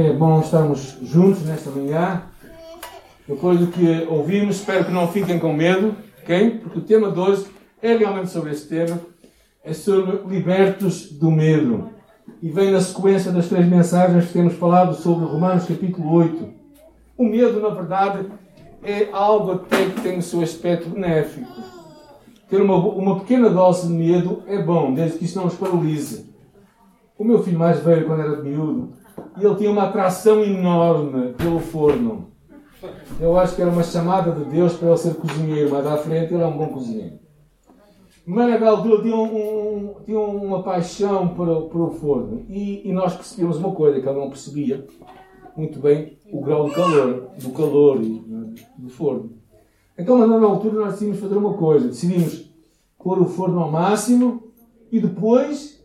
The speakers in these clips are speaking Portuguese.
é bom estarmos juntos nesta manhã. Depois do que ouvimos, espero que não fiquem com medo, ok? Porque o tema de hoje é realmente sobre esse tema. É sobre libertos do medo. E vem na sequência das três mensagens que temos falado sobre Romanos capítulo 8. O medo, na verdade, é algo até que tem o seu aspecto benéfico. Ter uma, uma pequena dose de medo é bom, desde que isso não nos paralise. O meu filho mais velho, quando era miúdo, e ele tinha uma atração enorme pelo forno. Eu acho que era uma chamada de Deus para ele ser cozinheiro, mas à frente ele é um bom cozinheiro. Mas tinha, um, tinha uma paixão para, para o forno. E, e, nós percebemos uma coisa que ele não percebia muito bem: o grau de calor, do calor do forno. Então, na altura, nós decidimos fazer uma coisa: decidimos pôr o forno ao máximo e depois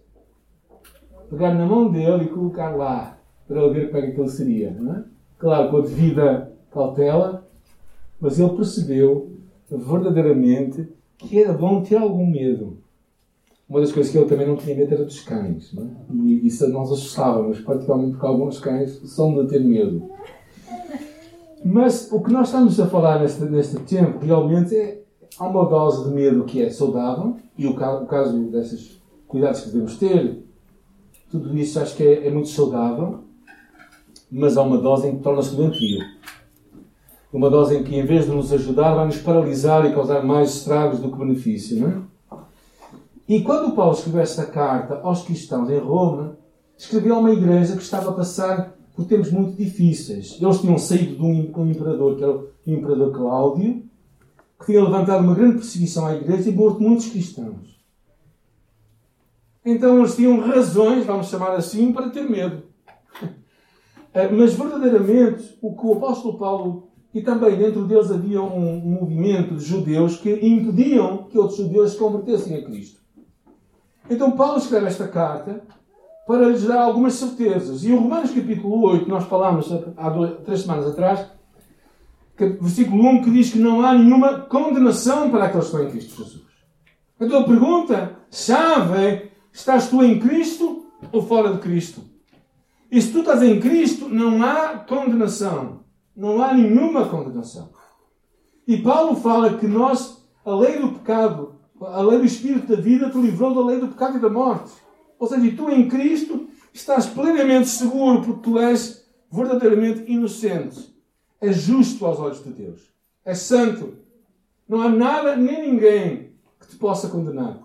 pegar na mão dele e colocar lá para ele ver como é que ele seria. É? Claro, com a devida cautela, mas ele percebeu verdadeiramente que era bom ter algum medo. Uma das coisas que ele também não tinha medo era dos cães. É? E isso nós assustávamos, particularmente porque alguns cães são de ter medo. Mas o que nós estamos a falar neste, neste tempo realmente é há uma dose de medo que é saudável, e o caso, o caso desses cuidados que devemos ter, tudo isso acho que é, é muito saudável, mas há uma dose em que torna-se doentio. Uma dose em que, em vez de nos ajudar, vai nos paralisar e causar mais estragos do que benefício. Não é? E quando Paulo escreveu esta carta aos cristãos em Roma, escreveu a uma igreja que estava a passar por tempos muito difíceis. Eles tinham saído de um, imperador, que era o imperador Cláudio, que tinha levantado uma grande perseguição à igreja e morto muitos cristãos. Então eles tinham razões, vamos chamar assim, para ter medo. Eh, mas verdadeiramente o que o apóstolo Paulo e também dentro deles havia um movimento de judeus que impediam que outros judeus se convertessem a Cristo. Então Paulo escreve esta carta para lhes dar algumas certezas. E o Romanos capítulo 8, nós falámos há duas, três semanas atrás, versículo 1, que diz que não há nenhuma condenação para aqueles que estão em Cristo Jesus. Então a pergunta chave é: estás tu em Cristo ou fora de Cristo? E se tu estás em Cristo, não há condenação. Não há nenhuma condenação. E Paulo fala que nós, a lei do pecado, a lei do Espírito da vida, te livrou da lei do pecado e da morte. Ou seja, tu em Cristo estás plenamente seguro porque tu és verdadeiramente inocente. És justo aos olhos de Deus. És santo. Não há nada nem ninguém que te possa condenar.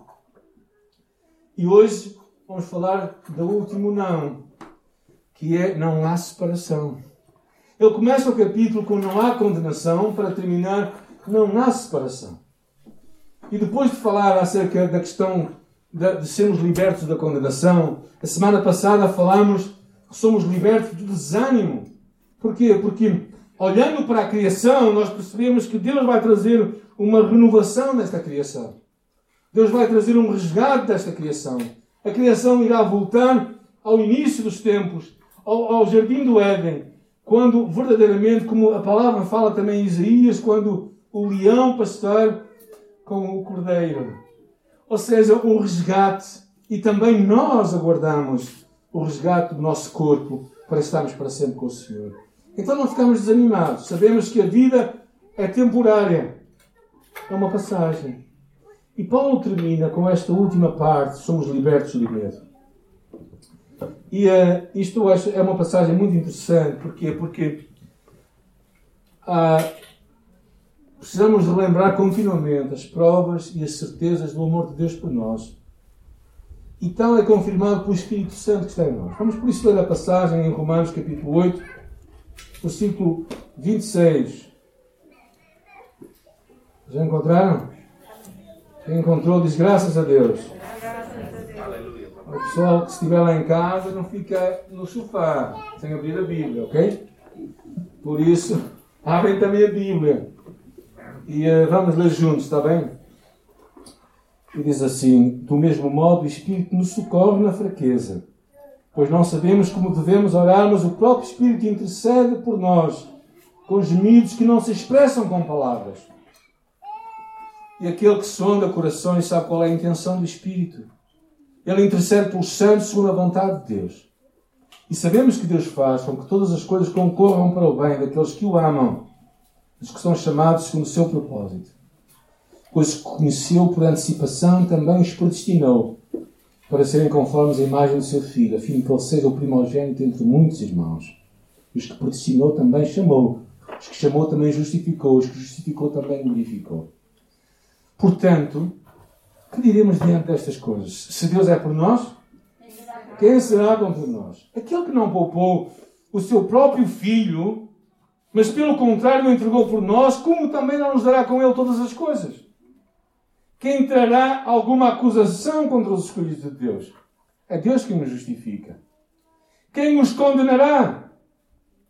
E hoje vamos falar do último não que é não há separação. Ele começa o capítulo com não há condenação para terminar não há separação. E depois de falar acerca da questão de, de sermos libertos da condenação, a semana passada falámos que somos libertos do desânimo. Porquê? Porque olhando para a criação, nós percebemos que Deus vai trazer uma renovação desta criação. Deus vai trazer um resgate desta criação. A criação irá voltar ao início dos tempos, ao, ao jardim do Éden, quando verdadeiramente, como a palavra fala também em Isaías, quando o leão pastor com o cordeiro. Ou seja, um resgate. E também nós aguardamos o resgate do nosso corpo para estarmos para sempre com o Senhor. Então não ficamos desanimados. Sabemos que a vida é temporária. É uma passagem. E Paulo termina com esta última parte: somos libertos do medo. E uh, isto acho, é uma passagem muito interessante. Porquê? Porque uh, precisamos relembrar continuamente as provas e as certezas do amor de Deus por nós. E tal é confirmado pelo Espírito Santo que está em nós. Vamos por isso ler a passagem em Romanos capítulo 8, versículo 26. Já encontraram? Quem encontrou diz graças a Deus. O pessoal que estiver lá em casa não fica no sofá sem abrir a Bíblia, ok? Por isso, abrem também a Bíblia. E uh, vamos ler juntos, está bem? E diz assim: Do mesmo modo, o Espírito nos socorre na fraqueza, pois não sabemos como devemos orar, mas o próprio Espírito intercede por nós, com gemidos que não se expressam com palavras. E aquele que sonda corações sabe qual é a intenção do Espírito ele intercede pelos santos segundo a vontade de Deus. E sabemos que Deus faz com que todas as coisas concorram para o bem daqueles que o amam, dos que são chamados segundo o seu propósito. Pois que conheceu por antecipação também os predestinou para serem conformes à imagem do seu filho, a fim de que ele seja o primogênito entre muitos irmãos. Os que predestinou também chamou, os que chamou também justificou, os que justificou também glorificou. Portanto, que diremos diante destas coisas? Se Deus é por nós, quem será contra nós? Aquele que não poupou o seu próprio filho, mas pelo contrário o entregou por nós, como também não nos dará com ele todas as coisas? Quem trará alguma acusação contra os escolhidos de Deus? É Deus quem nos justifica. Quem os condenará?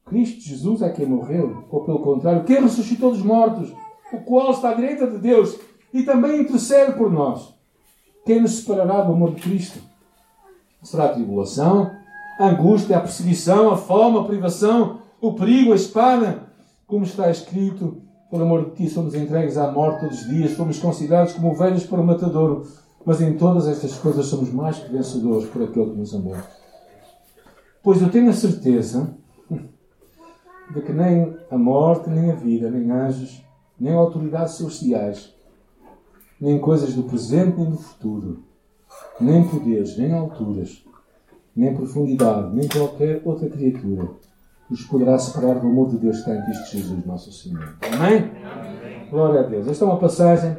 Cristo Jesus é quem morreu, ou pelo contrário, quem ressuscitou dos mortos, o qual está à direita de Deus e também intercede por nós. Quem nos separará do amor de Cristo? Será a tribulação, a angústia, a perseguição, a fome, a privação, o perigo, a espada? Como está escrito, por amor de ti somos entregues à morte todos os dias, fomos considerados como ovelhas para o matadouro, mas em todas estas coisas somos mais que vencedores por aquele que nos amou. Pois eu tenho a certeza de que nem a morte, nem a vida, nem anjos, nem autoridades celestiais, nem coisas do presente, nem do futuro, nem poderes, nem alturas, nem profundidade, nem qualquer outra criatura os poderá separar do amor de Deus que está em Cristo Jesus, nosso Senhor. Amém? Amém? Glória a Deus. Esta é uma passagem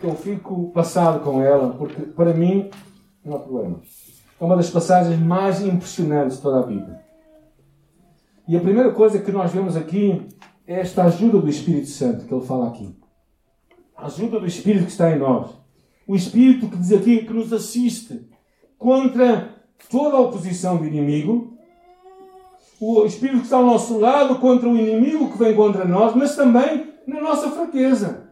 que eu fico passado com ela, porque para mim não há problema. É uma das passagens mais impressionantes de toda a Bíblia. E a primeira coisa que nós vemos aqui é esta ajuda do Espírito Santo que ele fala aqui. A ajuda do Espírito que está em nós. O Espírito que diz aqui que nos assiste contra toda a oposição do inimigo o Espírito que está ao nosso lado contra o inimigo que vem contra nós, mas também na nossa fraqueza.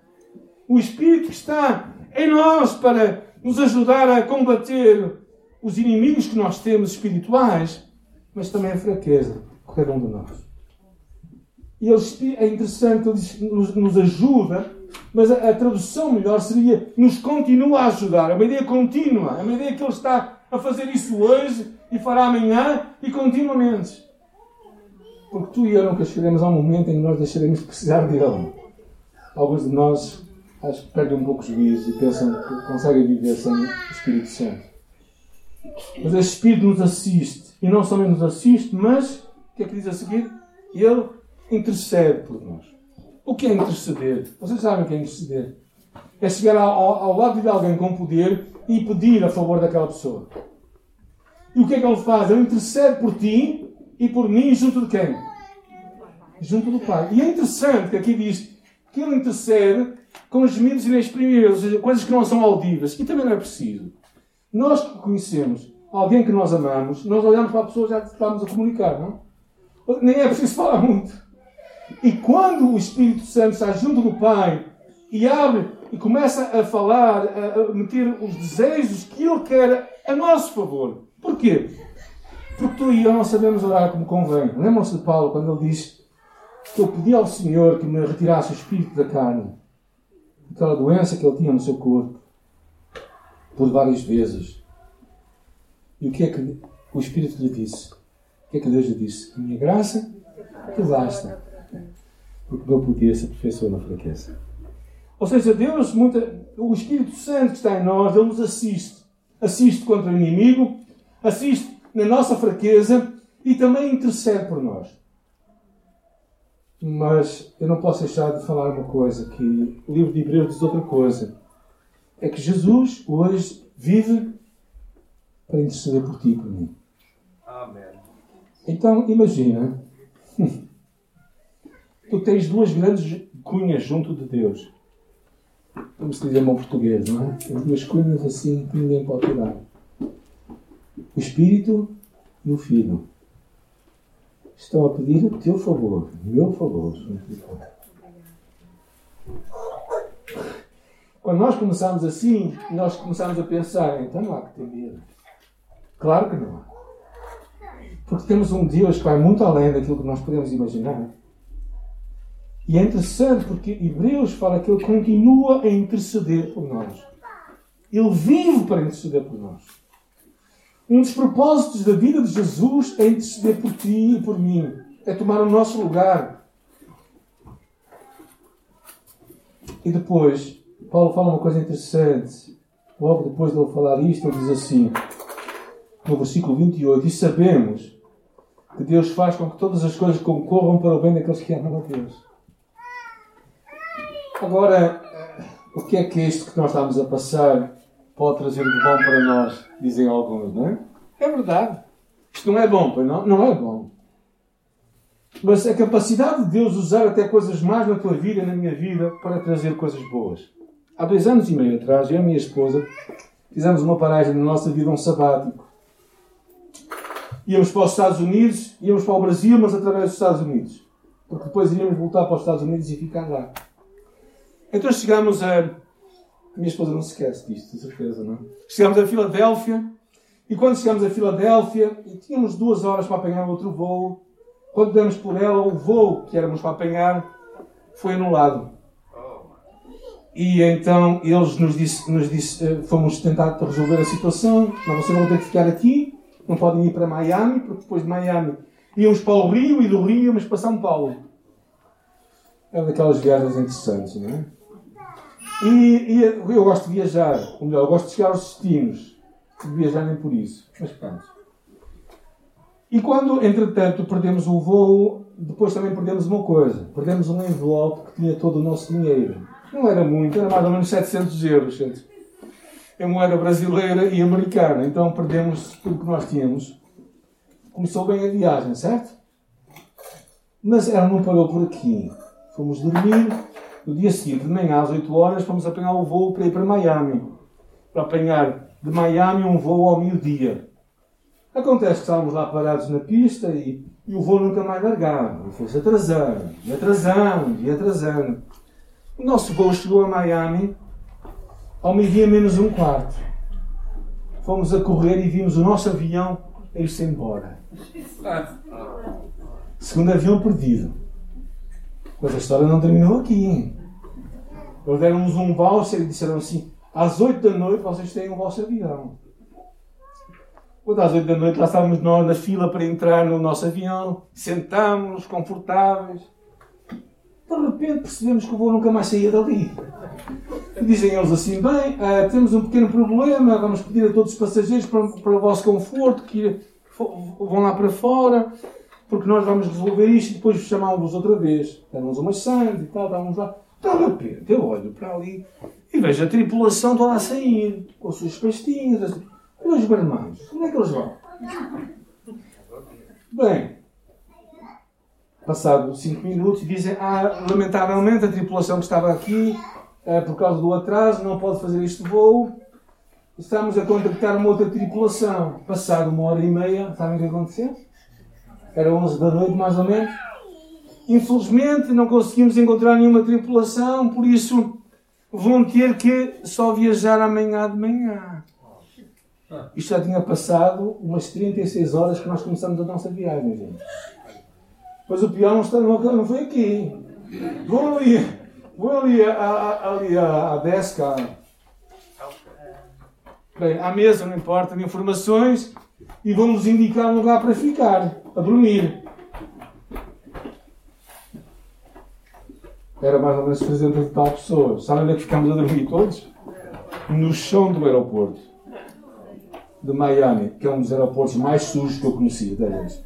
O Espírito que está em nós para nos ajudar a combater os inimigos que nós temos espirituais, mas também a fraqueza de cada um de nós. E ele, é interessante, ele nos, nos ajuda, mas a, a, tradução melhor seria nos continua a ajudar. É uma ideia contínua, é uma ideia que ele está a fazer isso hoje e fará amanhã e continuamente. Porque tu e eu nunca chegaremos a um momento em que nós deixaremos de precisar de Ele. Alguns de nós acho que perdem um pouco os juízo e pensam que conseguem viver sem o Espírito Santo. Mas esse Espírito nos assiste. E não somente nos assiste, mas, o que é que diz a seguir? Ele intercede por nós. O que é interceder? Vocês sabem o que é interceder? É chegar ao, ao lado de alguém com poder e pedir a favor daquela pessoa. E o que é que ele faz? Ele intercede por ti e por mim junto de quem? Junto do Pai. E é interessante que aqui diz que ele intercede com os gemidos inexprimíveis, ou seja, coisas que não são audíveis. E também não é preciso. Nós que conhecemos alguém que nós amamos, nós olhamos para a pessoa e já estamos a comunicar, não? Nem é preciso falar muito. E quando o Espírito Santo está junto do Pai e abre e começa a falar, a meter os desejos que Ele quer a nosso favor. Porquê? Porque tu e eu não sabemos orar como convém. Lembram-se de Paulo quando ele diz que eu pedi ao Senhor que me retirasse o espírito da carne, aquela doença que ele tinha no seu corpo, por várias vezes. E o que é que o Espírito lhe disse? O que é que Deus lhe disse? A minha graça te basta. Porque o meu poder se aperfeiçoa na fraqueza. Ou seja, Deus, muita, o Espírito Santo que está em nós, Ele nos assiste. Assiste contra o inimigo, assiste na nossa fraqueza e também intercede por nós. Mas eu não posso deixar de falar uma coisa, que o livro de Hebreus diz outra coisa. É que Jesus hoje vive para interceder por ti e por mim. Amém. Então, imagina. Tu tens duas grandes cunhas junto de Deus. Como se diz em bom português, não é? Tens duas cunhas assim que ninguém pode tirar o Espírito e o Filho estão a pedir o teu favor, o meu favor. Quando nós começamos assim, nós começamos a pensar, então não há que ter medo. Claro que não há. Porque temos um Deus que vai muito além daquilo que nós podemos imaginar. E é interessante porque Hebreus fala que ele continua a interceder por nós. Ele vive para interceder por nós. Um dos propósitos da vida de Jesus é interceder por ti e por mim. É tomar o nosso lugar. E depois, Paulo fala uma coisa interessante. Logo depois de ele falar isto, ele diz assim, no versículo 28, E sabemos que Deus faz com que todas as coisas concorram para o bem daqueles que amam a Deus. Agora, o que é que isto que nós estamos a passar pode trazer de bom para nós, dizem alguns, não é? É verdade. Isto não é bom, pois não? Não é bom. Mas a capacidade de Deus usar até coisas más na tua vida e na minha vida para trazer coisas boas. Há dois anos e meio atrás, eu e a minha esposa fizemos uma paragem na nossa vida, um sabático. Íamos para os Estados Unidos, íamos para o Brasil, mas através dos Estados Unidos. Porque depois iríamos voltar para os Estados Unidos e ficar lá. Então chegámos a. A minha esposa não se esquece disto, de certeza, não? É? Chegámos a Filadélfia e quando chegámos a Filadélfia e tínhamos duas horas para apanhar outro voo, quando demos por ela, o voo que éramos para apanhar foi anulado. E então eles nos disse, nos disse, eh, fomos tentar resolver a situação. Não, vocês vão ter que ficar aqui, não podem ir para Miami, porque depois de Miami íamos para o Rio e do Rio íamos para São Paulo. É daquelas viagens interessantes, não é? E, e, eu gosto de viajar, ou melhor, eu gosto de chegar aos destinos, de viajar nem por isso. Mas pronto. E quando, entretanto, perdemos o voo, depois também perdemos uma coisa. Perdemos um envelope que tinha todo o nosso dinheiro. Não era muito, era mais ou menos 700 euros, gente. Em moeda brasileira e americana. Então perdemos tudo que nós tínhamos. Começou bem a viagem, certo? Mas ela não parou por aqui. Fomos dormir. No dia seguinte, de manhã às 8 horas, fomos apanhar o voo para ir para Miami. Para apanhar de Miami um voo ao meio-dia. Acontece que estávamos lá parados na pista e, e o voo nunca mais largava. Foi-se atrasando, e atrasando, e atrasando. O nosso voo chegou a Miami ao meio-dia menos um quarto. Fomos a correr e vimos o nosso avião a ir-se embora. Segundo avião perdido. Mas a história não terminou aqui. Eles deram-nos um voucher e disseram assim: às 8 da noite vocês têm o vosso avião. Quando às 8 da noite lá estávamos nós na fila para entrar no nosso avião, sentámos confortáveis. De repente percebemos que o voo nunca mais saía dali. E dizem eles assim: bem, uh, temos um pequeno problema, vamos pedir a todos os passageiros para, para o vosso conforto que vão lá para fora, porque nós vamos resolver isto e depois chamávamos outra vez. Damos umas sandes e tal, estávamos lá. De repente eu olho para ali e vejo a tripulação toda a sair, com as suas pastinhas. Assim. E os barmanos, onde é que eles vão? Bem, Passado 5 minutos, dizem: Ah, lamentavelmente a tripulação que estava aqui, eh, por causa do atraso, não pode fazer este voo. Estamos a contactar uma outra tripulação. Passado uma hora e meia, sabem o que aconteceu? Era 11 da noite, mais ou menos. Infelizmente, não conseguimos encontrar nenhuma tripulação, por isso vão ter que só viajar amanhã de manhã. Isto já tinha passado umas 36 horas que nós começamos a nossa viagem, gente. Mas o pior não, está, não, não foi aqui. Vou ali, vou ali, a, a, ali a, a desca. Bem, à mesa, não importa, de informações e vamos indicar um lugar para ficar, a dormir. Era mais ou menos 300 e tal pessoas. Sabem onde é que ficámos a dormir todos? No chão do aeroporto de Miami, que é um dos aeroportos mais sujos que eu conheci até hoje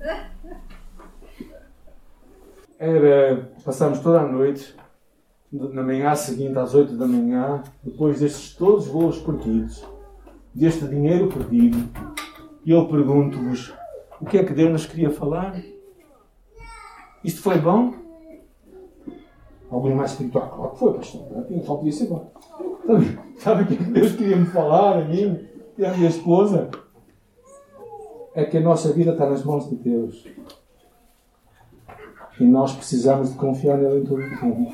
era passamos toda a noite, na manhã seguinte, às 8 da manhã, depois destes todos os voos perdidos, deste dinheiro perdido, e eu pergunto-vos: o que é que Deus nos queria falar? Isto foi bom? Alguém mais espiritual? Claro que foi, pastor. Só podia ser bom. Sabe, o que Deus queria me falar a mim e à minha esposa? É que a nossa vida está nas mãos de Deus. E nós precisamos de confiar nele em todo o tempo.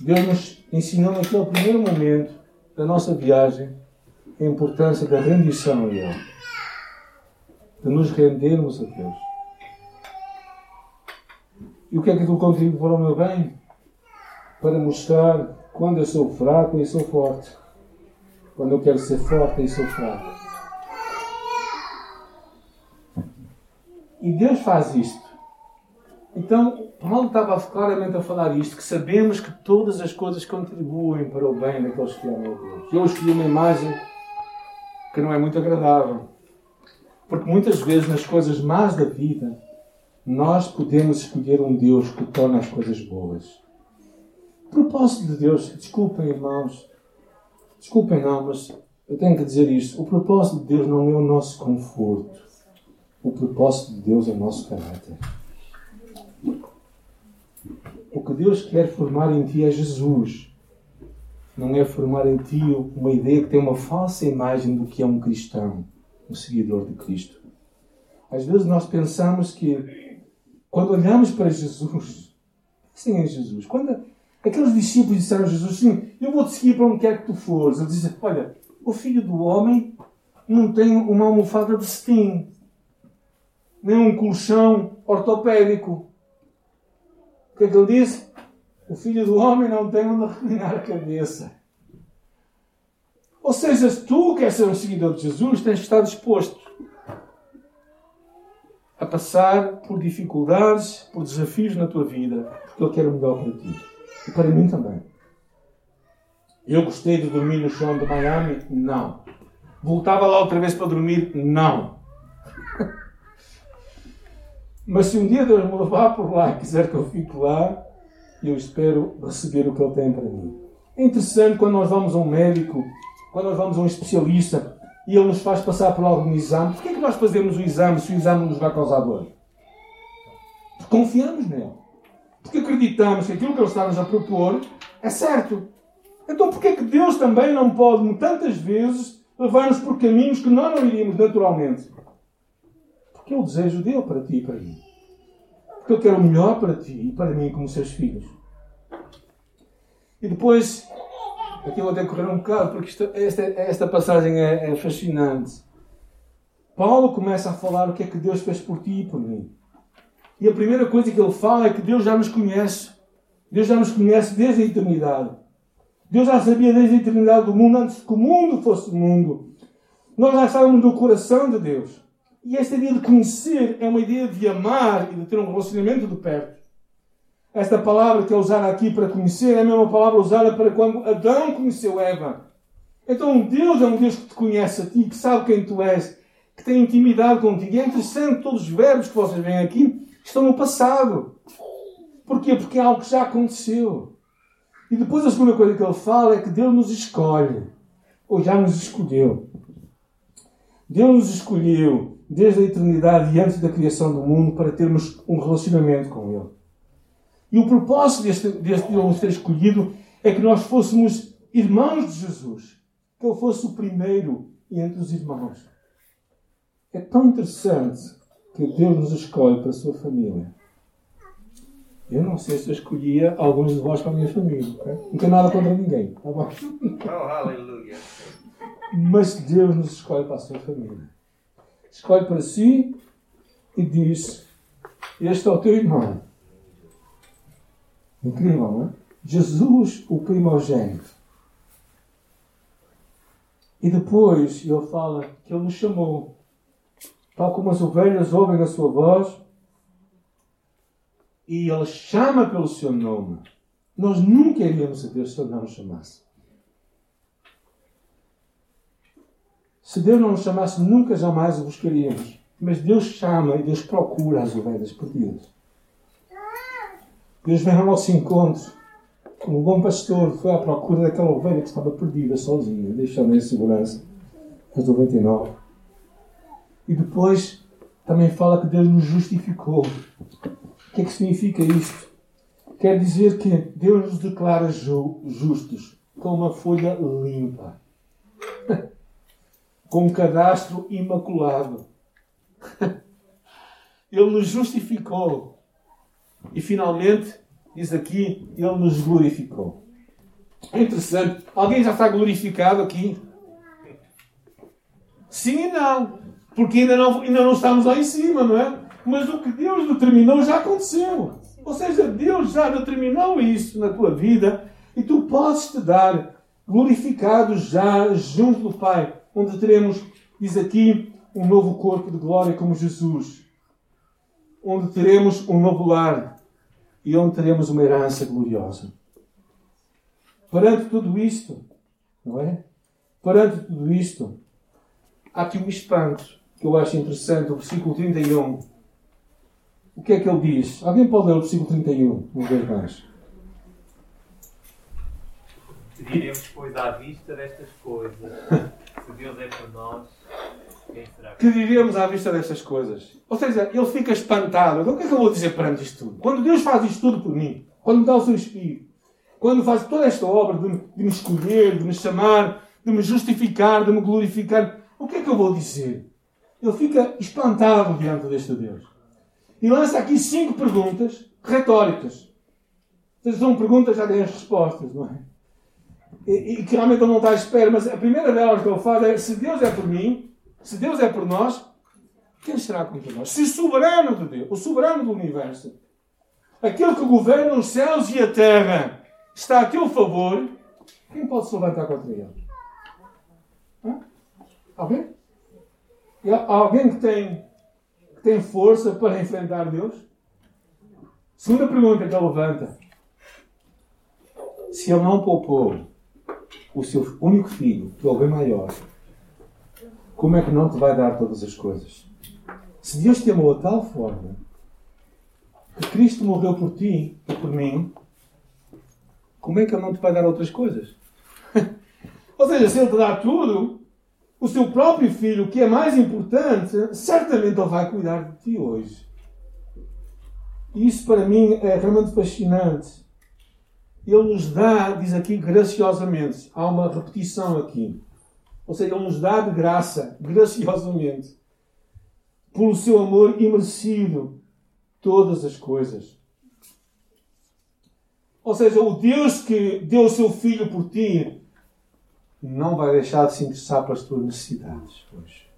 Deus nos ensinou naquele primeiro momento da nossa viagem a importância da rendição a Ele de nos rendermos a Deus. E o que é que aquilo contribui para o meu bem? Para mostrar quando eu sou fraco e sou forte. Quando eu quero ser forte e sou fraco. E Deus faz isto. Então, Paulo estava claramente a falar isto, que sabemos que todas as coisas contribuem para o bem daqueles que amam a Deus. Eu escolhi uma imagem que não é muito agradável. Porque muitas vezes nas coisas más da vida, nós podemos escolher um Deus que torna as coisas boas. O propósito de Deus, desculpem irmãos, desculpem não, mas eu tenho que dizer isto. O propósito de Deus não é o nosso conforto. O propósito de Deus é o nosso caráter. O que Deus quer formar em ti é Jesus. Não é formar em ti uma ideia que tem uma falsa imagem do que é um cristão, um seguidor de Cristo. Às vezes nós pensamos que quando olhamos para Jesus, sim é Jesus. Quando aqueles discípulos disseram a Jesus, sim, eu vou te seguir para onde quer que tu fores. Ele disse, olha, o filho do homem não tem uma almofada de cetim, nem um colchão ortopédico que é que ele disse? O filho do homem não tem onde reclinar a cabeça. Ou seja, se tu queres ser um seguidor de Jesus, tens de estar disposto a passar por dificuldades, por desafios na tua vida, porque Ele quer o melhor para ti. E para mim também. Eu gostei de dormir no chão de Miami? Não. Voltava lá outra vez para dormir? Não. Mas se um dia Deus me levar por lá e quiser que eu fique lá, eu espero receber o que Ele tem para mim. É interessante quando nós vamos a um médico, quando nós vamos a um especialista e ele nos faz passar por algum exame. Porquê é que nós fazemos o exame se o exame nos vai causar dor? Porque confiamos nele. Porque acreditamos que aquilo que ele está-nos a propor é certo. Então porquê é que Deus também não pode, tantas vezes, levar-nos por caminhos que nós não iríamos naturalmente? que é o desejo dele para ti e para mim. Porque ele quer o melhor para ti e para mim como seus filhos. E depois, aqui vou ter que correr um bocado, porque isto, esta, esta passagem é, é fascinante. Paulo começa a falar o que é que Deus fez por ti e por mim. E a primeira coisa que ele fala é que Deus já nos conhece. Deus já nos conhece desde a eternidade. Deus já sabia desde a eternidade do mundo, antes que o mundo fosse mundo. Nós já estávamos no coração de Deus. E esta ideia de conhecer é uma ideia de amar e de ter um relacionamento de perto. Esta palavra que é usada aqui para conhecer é a mesma palavra usada para quando Adão conheceu Eva. Então Deus é um Deus que te conhece a ti, que sabe quem tu és, que tem intimidade contigo. E é interessante, todos os verbos que vocês veem aqui estão no passado. Porquê? Porque é algo que já aconteceu. E depois a segunda coisa que ele fala é que Deus nos escolhe. Ou já nos escolheu. Deus nos escolheu desde a eternidade e antes da criação do mundo para termos um relacionamento com Ele. E o propósito deste, deste nos ter escolhido é que nós fôssemos irmãos de Jesus. Que Ele fosse o primeiro entre os irmãos. É tão interessante que Deus nos escolhe para a sua família. Eu não sei se eu escolhia alguns de vós para a minha família. Okay? Não tenho nada contra ninguém. Tá bom? Oh, aleluia. Mas Deus nos escolhe para a sua família escolhe para si e diz: Este é o teu irmão. Incrível, não é? Jesus, o primogênito. E depois ele fala que ele nos chamou. Tal como as ovelhas ouvem a sua voz, e ele chama pelo seu nome. Nós nunca iríamos a Deus se ele não nos chamasse. Se Deus não nos chamasse, nunca jamais o buscaríamos. Mas Deus chama e Deus procura as ovelhas perdidas. Deus vem ao nosso encontro. Como bom pastor foi à procura daquela ovelha que estava perdida, sozinha, deixando em segurança as 99. E depois também fala que Deus nos justificou. O que é que significa isto? Quer dizer que Deus nos declara justos, com uma folha limpa. com um cadastro imaculado. Ele nos justificou. E finalmente, diz aqui, Ele nos glorificou. É interessante. Alguém já está glorificado aqui? Sim e não. Porque ainda não, ainda não estamos lá em cima, não é? Mas o que Deus determinou já aconteceu. Ou seja, Deus já determinou isso na tua vida e tu podes te dar glorificado já junto do Pai onde teremos, diz aqui, um novo corpo de glória como Jesus. Onde teremos um novo lar e onde teremos uma herança gloriosa. Perante tudo isto, não é? Perante tudo isto, há aqui um espanto que eu acho interessante, o versículo 31. O que é que ele diz? Alguém pode ler o versículo 31, uma vez mais? Diremos, pois, à vista destas coisas, se Deus é por nós? Que diremos à vista destas coisas? Ou seja, ele fica espantado. Então o que é que eu vou dizer perante isto tudo? Quando Deus faz isto tudo por mim, quando me dá o seu Espírito, quando faz toda esta obra de, de me escolher, de me chamar, de me justificar, de me glorificar, o que é que eu vou dizer? Ele fica espantado diante deste Deus. E lança aqui cinco perguntas retóricas. Vocês são perguntas, já têm as respostas, não é? E, e que realmente ele não está à espera, mas a primeira delas que ele faz é: se Deus é por mim, se Deus é por nós, quem será contra nós? Se o soberano de Deus, o soberano do universo, aquele que governa os céus e a terra, está a teu favor, quem pode se levantar contra ele? Alguém? Há alguém que tem, que tem força para enfrentar Deus? Segunda pergunta que ele levanta. Se ele não poupou o seu único filho, que é o bem maior, como é que não te vai dar todas as coisas? Se Deus te amou a tal forma que Cristo morreu por ti e por mim, como é que Ele não te vai dar outras coisas? Ou seja, se Ele te dá tudo, o seu próprio filho, que é mais importante, certamente Ele vai cuidar de ti hoje. E isso para mim é realmente fascinante. Ele nos dá, diz aqui graciosamente, há uma repetição aqui. Ou seja, Ele nos dá de graça, graciosamente, pelo seu amor imerecido, todas as coisas. Ou seja, o Deus que deu o seu Filho por ti não vai deixar de se interessar pelas tuas necessidades hoje.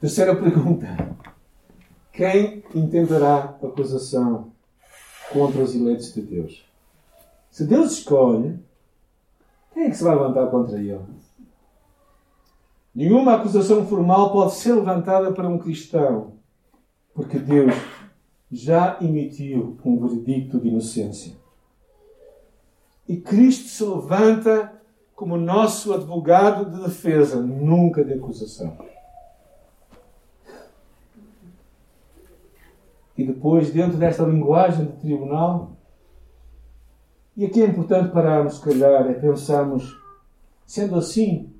Terceira pergunta. Quem intentará acusação contra os eleitos de Deus? Se Deus escolhe, quem é que se vai levantar contra ele? Nenhuma acusação formal pode ser levantada para um cristão, porque Deus já emitiu um veredicto de inocência. E Cristo se levanta como nosso advogado de defesa, nunca de acusação. E depois, dentro desta linguagem de tribunal, e aqui é importante pararmos, se calhar, é pensarmos, sendo assim,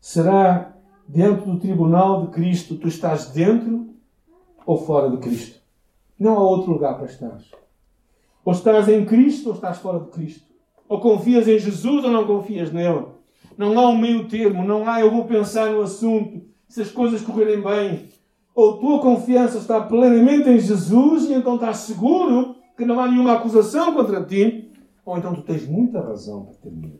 será dentro do tribunal de Cristo tu estás dentro ou fora de Cristo? Não há outro lugar para estar. Ou estás em Cristo ou estás fora de Cristo. Ou confias em Jesus ou não confias nele. Não há um meio termo, não há eu vou pensar no assunto, se as coisas correrem bem. Ou tua confiança está plenamente em Jesus e então estás seguro que não há nenhuma acusação contra ti, ou então tu tens muita razão para ter medo.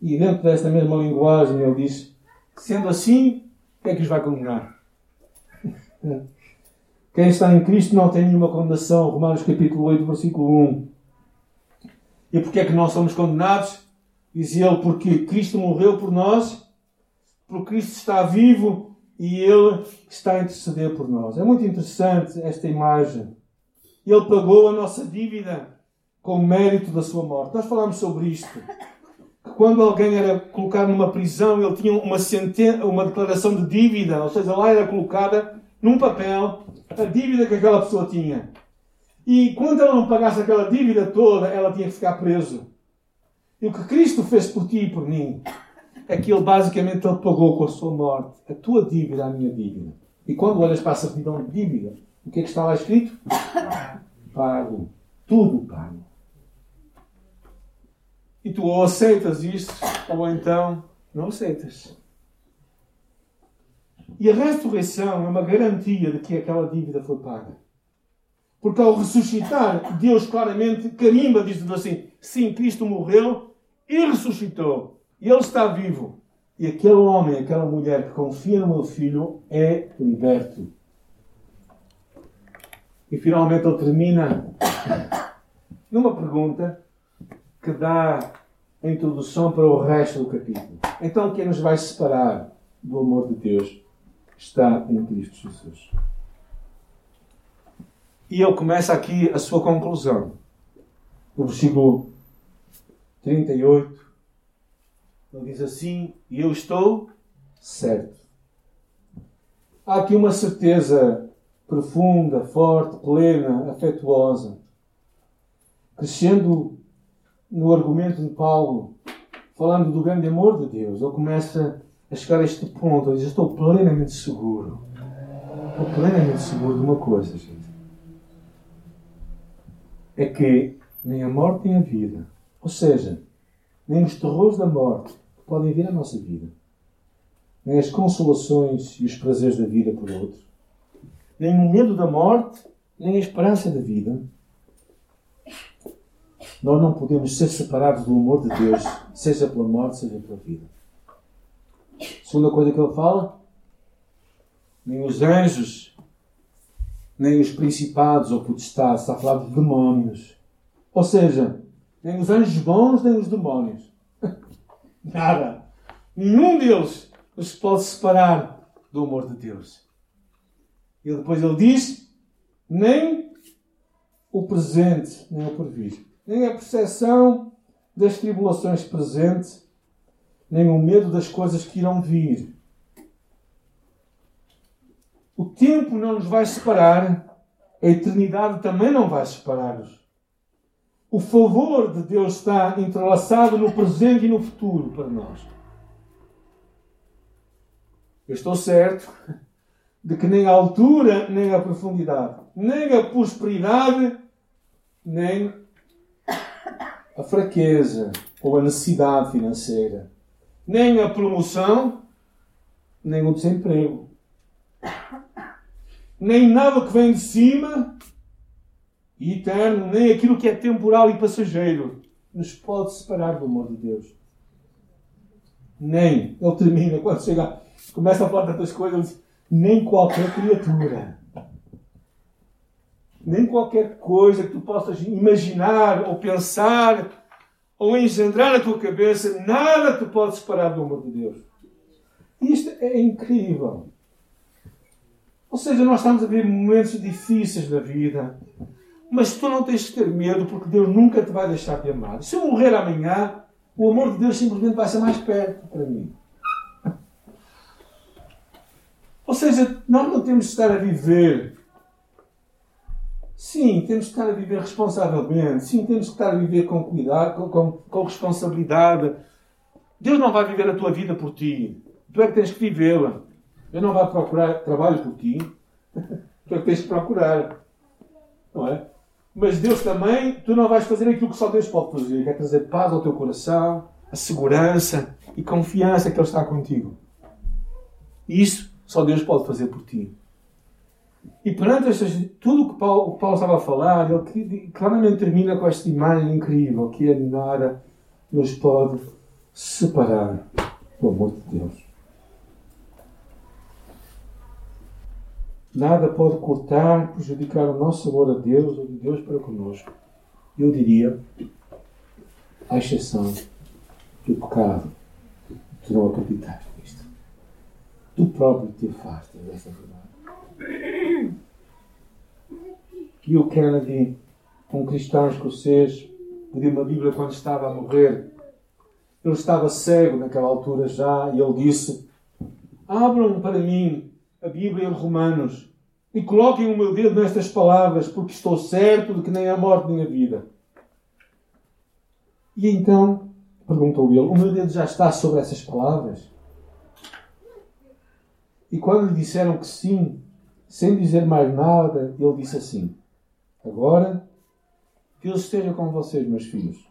E dentro desta mesma linguagem ele diz: sendo assim, quem é que os vai condenar? Quem está em Cristo não tem nenhuma condenação. Romanos capítulo 8, versículo 1. E porquê é que nós somos condenados? Diz ele, porque Cristo morreu por nós, porque Cristo está vivo e Ele está a interceder por nós. É muito interessante esta imagem. Ele pagou a nossa dívida com o mérito da sua morte. Nós falamos sobre isto. Que quando alguém era colocado numa prisão, ele tinha uma, senten uma declaração de dívida, ou seja, lá era colocada num papel a dívida que aquela pessoa tinha. E quando ela não pagasse aquela dívida toda, ela tinha que ficar preso. E o que Cristo fez por ti e por mim é que ele basicamente ele pagou com a sua morte a tua dívida, a minha dívida. E quando olhas para a certidão de dívida, o que é que está lá escrito? Pago. Tudo pago. E tu ou aceitas isto, ou então não aceitas. E a ressurreição é uma garantia de que aquela dívida foi paga. Porque ao ressuscitar, Deus claramente carimba, diz assim: sim, Cristo morreu e ressuscitou. E ele está vivo. E aquele homem, aquela mulher que confia no meu filho é liberto. E finalmente ele termina numa pergunta que dá a introdução para o resto do capítulo. Então, quem nos vai separar do amor de Deus está em Cristo Jesus. E ele começa aqui a sua conclusão. No versículo 38, ele diz assim: E eu estou certo. Há aqui uma certeza profunda, forte, plena, afetuosa. Crescendo no argumento de Paulo, falando do grande amor de Deus, ele começa a chegar a este ponto. Ele diz: Estou plenamente seguro. Estou plenamente seguro de uma coisa, gente. É que nem a morte nem a vida, ou seja, nem os terrores da morte podem vir à nossa vida, nem as consolações e os prazeres da vida por outro, nem o medo da morte, nem a esperança da vida. Nós não podemos ser separados do amor de Deus, seja pela morte, seja pela vida. Segunda coisa que ele fala, nem os anjos, nem os principados ou potestades, está a falar de demónios. Ou seja, nem os anjos bons, nem os demónios. Nada. Nenhum deles nos pode separar do amor de Deus. E depois ele diz: nem o presente, nem o porvir, nem a percepção das tribulações presentes, nem o medo das coisas que irão vir. O tempo não nos vai separar, a eternidade também não vai separar-nos. O favor de Deus está entrelaçado no presente e no futuro para nós. Eu estou certo de que nem a altura, nem a profundidade, nem a prosperidade, nem a fraqueza ou a necessidade financeira, nem a promoção, nem o desemprego, nem nada que vem de cima e eterno, nem aquilo que é temporal e passageiro, nos pode separar do amor de Deus. Nem. Ele termina, quando chega, começa a falar tantas coisas, nem qualquer criatura. Nem qualquer coisa que tu possas imaginar ou pensar ou engendrar na tua cabeça, nada te pode separar do amor de Deus. Isto é incrível. Ou seja, nós estamos a viver momentos difíceis da vida, mas tu não tens de ter medo porque Deus nunca te vai deixar de amar. Se eu morrer amanhã, o amor de Deus simplesmente vai ser mais perto para mim. Ou seja, nós não temos de estar a viver. Sim, temos de estar a viver responsavelmente. Sim, temos de estar a viver com cuidado, com, com, com responsabilidade. Deus não vai viver a tua vida por ti. Tu é que tens que vivê-la. Ele não vai procurar trabalho por ti. Tu é que tens que procurar. Não é? Mas Deus também, tu não vais fazer aquilo que só Deus pode fazer, que é trazer paz ao teu coração, a segurança e confiança que Ele está contigo. E isso só Deus pode fazer por ti. E perante estas, tudo o que Paulo, Paulo estava a falar, ele claramente termina com esta imagem incrível que é nada nos pode separar do amor de Deus. Nada pode cortar, prejudicar o nosso amor a Deus ou de Deus para conosco. Eu diria, à exceção do pecado. Tu não acreditaste nisto. Tu próprio te afastas desta verdade. O Kennedy, um cristão escocês, pediu uma Bíblia quando estava a morrer. Ele estava cego naquela altura já e ele disse: Abram para mim a Bíblia em Romanos e coloquem o meu dedo nestas palavras, porque estou certo de que nem a morte nem a vida. E então, perguntou ele, o meu dedo já está sobre essas palavras? E quando lhe disseram que sim, sem dizer mais nada, ele disse assim: Agora, Deus esteja com vocês, meus filhos.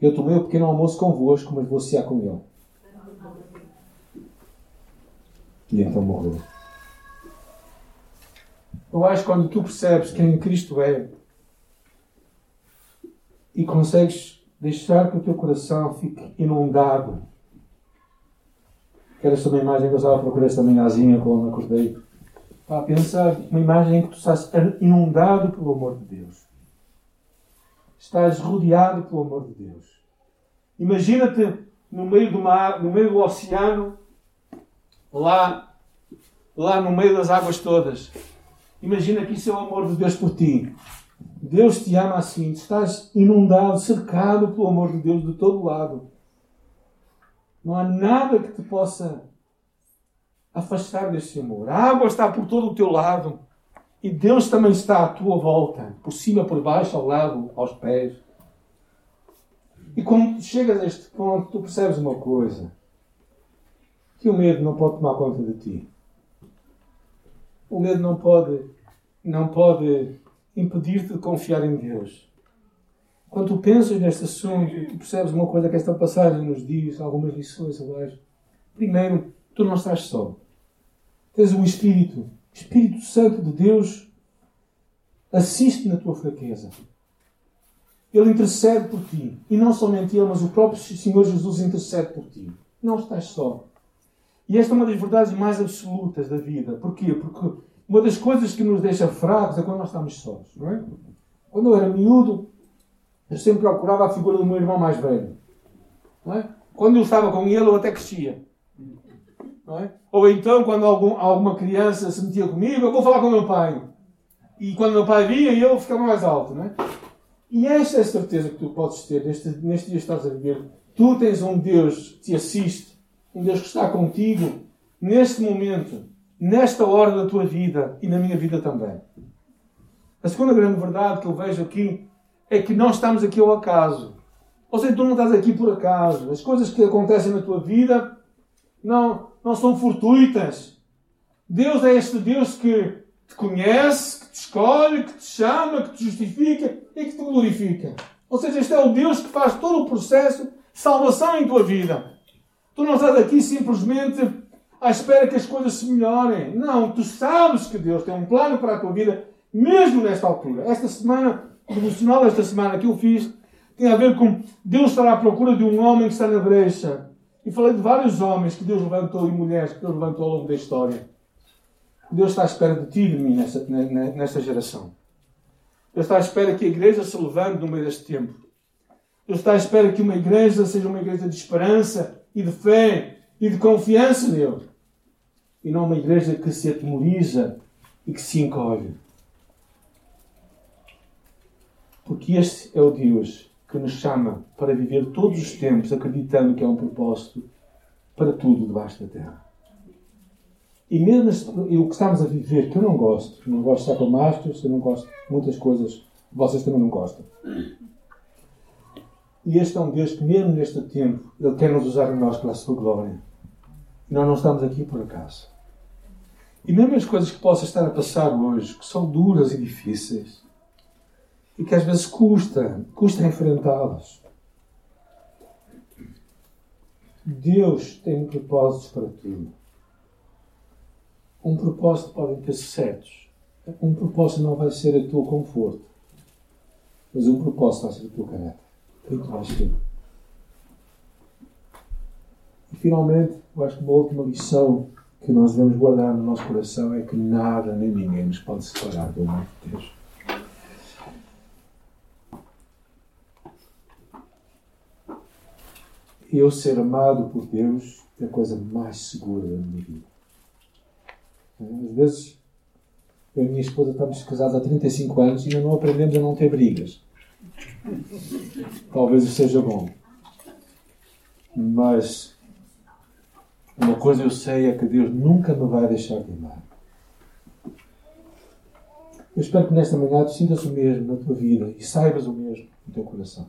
Eu tomei o pequeno almoço convosco, mas vou cear com ele. E então morreu. Eu acho que quando tu percebes quem Cristo é e consegues deixar que o teu coração fique inundado. Quero esta uma imagem que eu estava a procurar esta manhãzinha quando acordei. Para pensar uma imagem em que tu estás inundado pelo amor de Deus. Estás rodeado pelo amor de Deus. Imagina-te no meio do mar, no meio do oceano, lá, lá no meio das águas todas. Imagina que isso é o amor de Deus por ti. Deus te ama assim. Estás inundado, cercado pelo amor de Deus de todo lado. Não há nada que te possa afastar desse amor. A água está por todo o teu lado. E Deus também está à tua volta. Por cima, por baixo, ao lado, aos pés. E quando chegas a este ponto, tu percebes uma coisa. Que o medo não pode tomar conta de ti. O medo não pode, não pode impedir-te de confiar em Deus. Quando tu pensas neste assunto, percebes uma coisa que esta passagem nos diz, algumas lições, abaixo. Primeiro, tu não estás só. Tens um Espírito. Espírito Santo de Deus assiste na tua fraqueza. Ele intercede por ti. E não somente Ele, mas o próprio Senhor Jesus intercede por ti. Não estás só. E esta é uma das verdades mais absolutas da vida. Porquê? Porque uma das coisas que nos deixa fracos é quando nós estamos sós. Não é? Quando eu era miúdo, eu sempre procurava a figura do meu irmão mais velho. Não é? Quando eu estava com ele, eu até crescia. Não é? Ou então, quando algum, alguma criança se metia comigo, eu vou falar com meu pai. E quando meu pai via, eu ficava mais alto. Não é? E esta é a certeza que tu podes ter neste, neste dia que estás a viver. Tu tens um Deus que te assiste, um Deus que está contigo neste momento, nesta hora da tua vida e na minha vida também. A segunda grande verdade que eu vejo aqui é que não estamos aqui ao acaso. Ou seja, tu não estás aqui por acaso. As coisas que acontecem na tua vida não, não são fortuitas. Deus é este Deus que te conhece, que te escolhe, que te chama, que te justifica e que te glorifica. Ou seja, este é o Deus que faz todo o processo de salvação em tua vida. Tu não estás aqui simplesmente à espera que as coisas se melhorem. Não, tu sabes que Deus tem um plano para a tua vida, mesmo nesta altura. Esta semana o devocional desta semana que eu fiz tem a ver com Deus estar à procura de um homem que está na brecha. E falei de vários homens que Deus levantou e mulheres que Deus levantou ao longo da história. Deus está à espera de ti e de mim nesta, nesta geração. Deus está à espera que a igreja se levante no meio deste tempo. Deus está à espera que uma igreja seja uma igreja de esperança e de fé e de confiança nele. E não uma igreja que se atemoriza e que se encolhe. Porque este é o Deus que nos chama para viver todos os tempos acreditando que há um propósito para tudo debaixo da terra. E mesmo o que estamos a viver, que eu não gosto, não gosto de estar com mastros, eu não gosto de muitas coisas, vocês também não gostam. E este é um Deus que, mesmo neste tempo, Ele quer nos usar a nós para a sua glória. E nós não estamos aqui por acaso. E mesmo as coisas que possam estar a passar hoje, que são duras e difíceis, e que às vezes custa, custa enfrentá-las. Deus tem propósitos para tudo. Um propósito pode ter certos. Um propósito não vai ser a teu conforto. Mas um propósito vai ser o teu caráter. E finalmente, eu acho que uma última lição que nós devemos guardar no nosso coração é que nada nem ninguém nos pode separar do amor de Deus. eu ser amado por Deus é a coisa mais segura da minha vida. Às vezes, eu e minha esposa estamos casados há 35 anos e ainda não aprendemos a não ter brigas. Talvez isso seja bom. Mas uma coisa eu sei é que Deus nunca me vai deixar de amar. Eu espero que nesta manhã tu sintas o mesmo na tua vida e saibas o mesmo no teu coração.